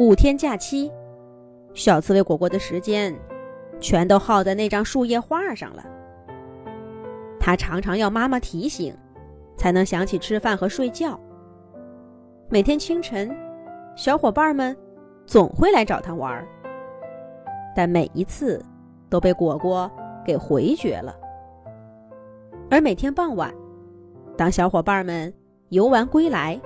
五天假期，小刺猬果果的时间全都耗在那张树叶画上了。他常常要妈妈提醒，才能想起吃饭和睡觉。每天清晨，小伙伴们总会来找他玩，但每一次都被果果给回绝了。而每天傍晚，当小伙伴们游玩归来，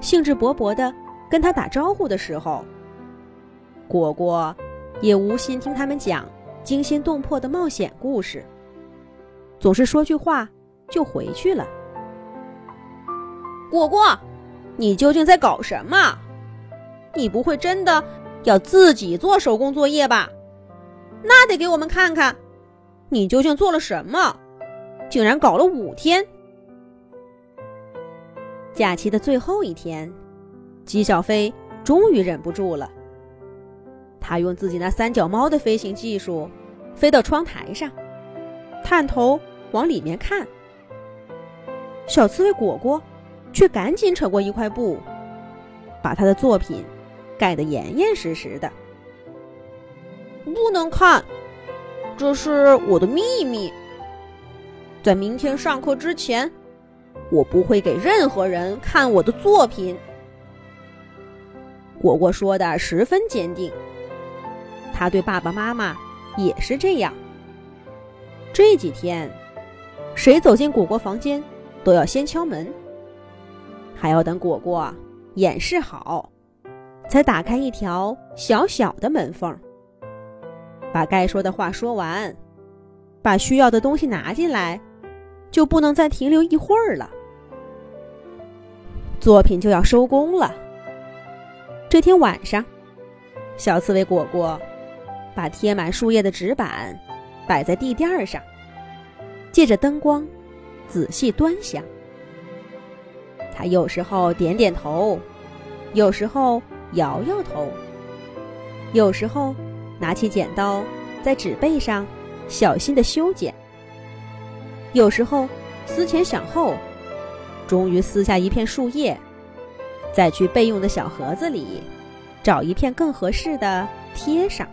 兴致勃勃的。跟他打招呼的时候，果果也无心听他们讲惊心动魄的冒险故事，总是说句话就回去了。果果，你究竟在搞什么？你不会真的要自己做手工作业吧？那得给我们看看，你究竟做了什么？竟然搞了五天！假期的最后一天。姬小飞终于忍不住了，他用自己那三脚猫的飞行技术，飞到窗台上，探头往里面看。小刺猬果果却赶紧扯过一块布，把他的作品盖得严严实实的。不能看，这是我的秘密。在明天上课之前，我不会给任何人看我的作品。果果说的十分坚定，他对爸爸妈妈也是这样。这几天，谁走进果果房间，都要先敲门，还要等果果演示好，才打开一条小小的门缝，把该说的话说完，把需要的东西拿进来，就不能再停留一会儿了，作品就要收工了。这天晚上，小刺猬果果把贴满树叶的纸板摆在地垫上，借着灯光仔细端详。他有时候点点头，有时候摇摇头，有时候拿起剪刀在纸背上小心的修剪，有时候思前想后，终于撕下一片树叶。再去备用的小盒子里，找一片更合适的贴上。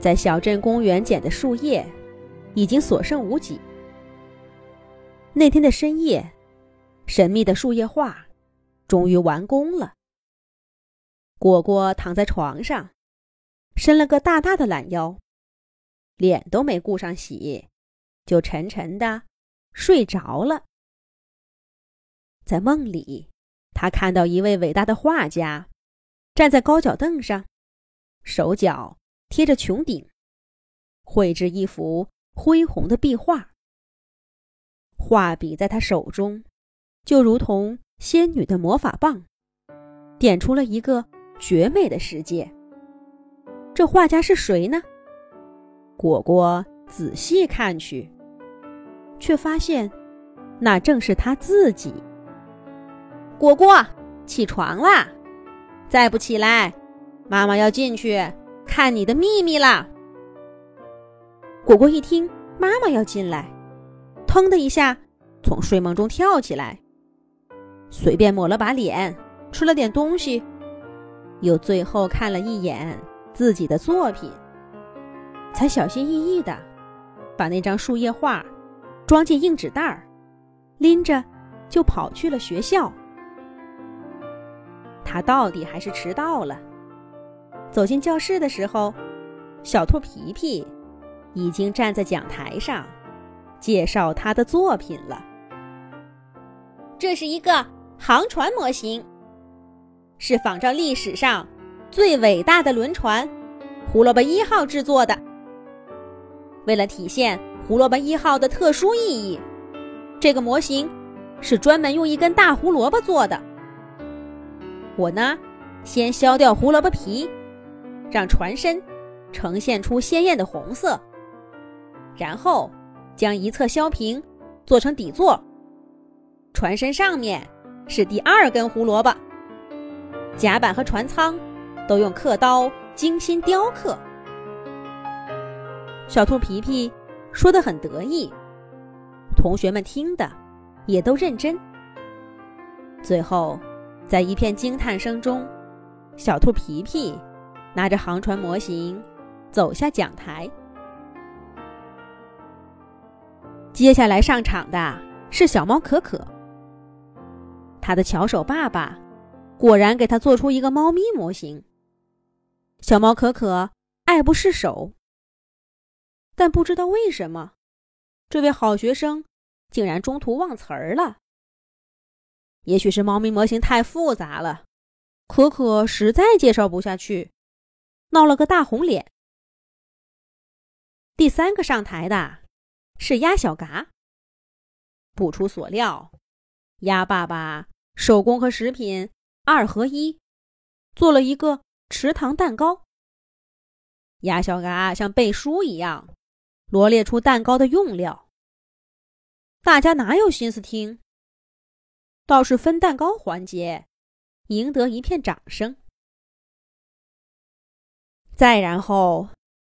在小镇公园捡的树叶，已经所剩无几。那天的深夜，神秘的树叶画终于完工了。果果躺在床上，伸了个大大的懒腰，脸都没顾上洗，就沉沉的睡着了。在梦里，他看到一位伟大的画家，站在高脚凳上，手脚贴着穹顶，绘制一幅恢宏的壁画。画笔在他手中，就如同仙女的魔法棒，点出了一个绝美的世界。这画家是谁呢？果果仔细看去，却发现，那正是他自己。果果，起床啦！再不起来，妈妈要进去看你的秘密啦。果果一听妈妈要进来，腾的一下从睡梦中跳起来，随便抹了把脸，吃了点东西，又最后看了一眼自己的作品，才小心翼翼的把那张树叶画装进硬纸袋儿，拎着就跑去了学校。他到底还是迟到了。走进教室的时候，小兔皮皮已经站在讲台上，介绍他的作品了。这是一个航船模型，是仿照历史上最伟大的轮船“胡萝卜一号”制作的。为了体现“胡萝卜一号”的特殊意义，这个模型是专门用一根大胡萝卜做的。我呢，先削掉胡萝卜皮，让船身呈现出鲜艳的红色，然后将一侧削平，做成底座。船身上面是第二根胡萝卜，甲板和船舱都用刻刀精心雕刻。小兔皮皮说的很得意，同学们听的也都认真。最后，在一片惊叹声中，小兔皮皮拿着航船模型走下讲台。接下来上场的是小猫可可，他的巧手爸爸果然给他做出一个猫咪模型。小猫可可爱不释手。但不知道为什么，这位好学生竟然中途忘词儿了。也许是猫咪模型太复杂了，可可实在介绍不下去，闹了个大红脸。第三个上台的是鸭小嘎。不出所料，鸭爸爸手工和食品二合一，做了一个池塘蛋糕。鸭小嘎像背书一样。罗列出蛋糕的用料，大家哪有心思听？倒是分蛋糕环节，赢得一片掌声。再然后，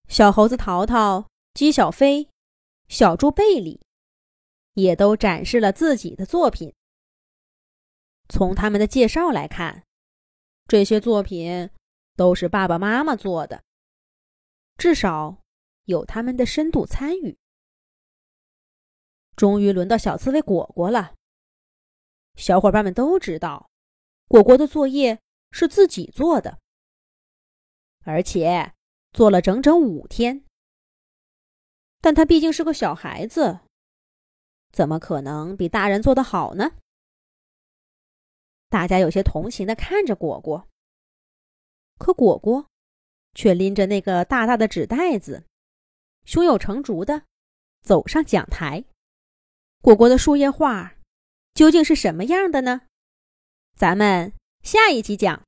小猴子淘淘、鸡小飞、小猪贝里，也都展示了自己的作品。从他们的介绍来看，这些作品都是爸爸妈妈做的，至少。有他们的深度参与，终于轮到小刺猬果果了。小伙伴们都知道，果果的作业是自己做的，而且做了整整五天。但他毕竟是个小孩子，怎么可能比大人做的好呢？大家有些同情的看着果果，可果果却拎着那个大大的纸袋子。胸有成竹的走上讲台，果果的树叶画究竟是什么样的呢？咱们下一集讲。